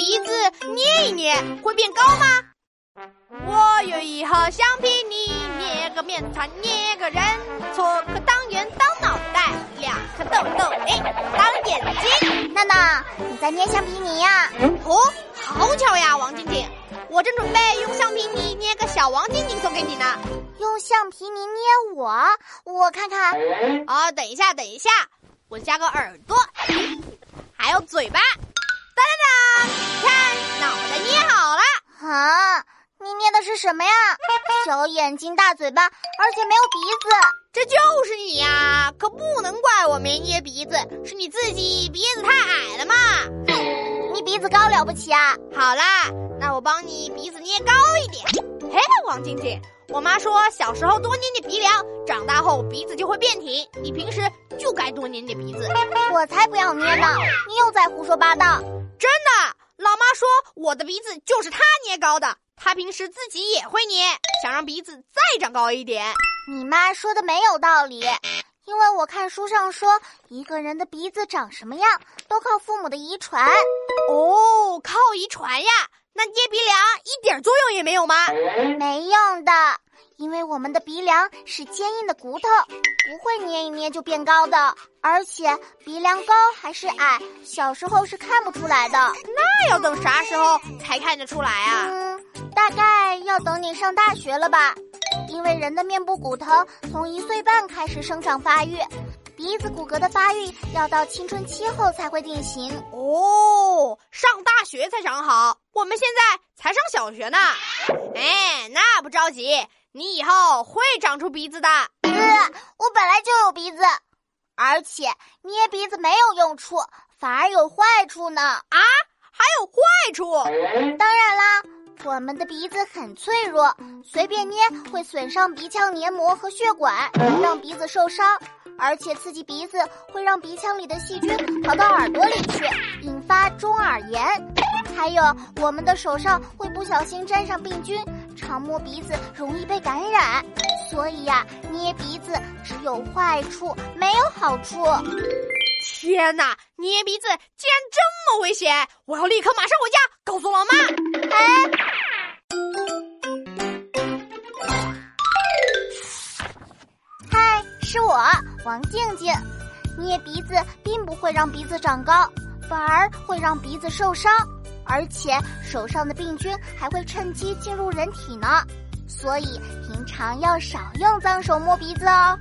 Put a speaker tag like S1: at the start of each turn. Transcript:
S1: 鼻子捏一捏，会变高吗？我有一盒橡皮泥，捏个面团，捏个人，搓个汤圆当脑袋，两颗豆豆哎当眼睛。
S2: 娜娜，你在捏橡皮泥呀？
S1: 哦，好巧呀，王静静，我正准备用橡皮泥捏个小王静静送给你呢。
S2: 用橡皮泥捏我，我看看。
S1: 啊，等一下，等一下，我加个耳朵，还有嘴巴。
S2: 什么呀？小眼睛、大嘴巴，而且没有鼻子。
S1: 这就是你呀！可不能怪我没捏鼻子，是你自己鼻子太矮了嘛。
S2: 哼，你鼻子高了不起啊？
S1: 好啦，那我帮你鼻子捏高一点。嘿，王静静。我妈说，小时候多捏捏鼻梁，长大后鼻子就会变挺。你平时就该多捏捏鼻子。
S2: 我才不要捏呢！你又在胡说八道。
S1: 真的，老妈说我的鼻子就是她捏高的。她平时自己也会捏，想让鼻子再长高一点。
S2: 你妈说的没有道理，因为我看书上说，一个人的鼻子长什么样都靠父母的遗传。
S1: 哦，靠遗传呀。那捏鼻梁一点作用也没有吗？
S2: 没用的，因为我们的鼻梁是坚硬的骨头，不会捏一捏就变高的。而且鼻梁高还是矮，小时候是看不出来的。
S1: 那要等啥时候才看得出来啊？
S2: 嗯，大概要等你上大学了吧，因为人的面部骨头从一岁半开始生长发育。鼻子骨骼的发育要到青春期后才会定型
S1: 哦，上大学才长好，我们现在才上小学呢。哎，那不着急，你以后会长出鼻子的。
S2: 呃，我本来就有鼻子，而且捏鼻子没有用处，反而有坏处呢。啊，
S1: 还有坏处？
S2: 当然啦，我们的鼻子很脆弱，随便捏会损伤鼻腔黏膜和血管，让鼻子受伤。而且刺激鼻子会让鼻腔里的细菌跑到耳朵里去，引发中耳炎。还有，我们的手上会不小心沾上病菌，常摸鼻子容易被感染。所以呀，捏鼻子只有坏处没有好处。
S1: 天哪，捏鼻子竟然这么危险！我要立刻马上回家告诉老妈。哎。
S2: 是我王静静，捏鼻子并不会让鼻子长高，反而会让鼻子受伤，而且手上的病菌还会趁机进入人体呢。所以平常要少用脏手摸鼻子哦。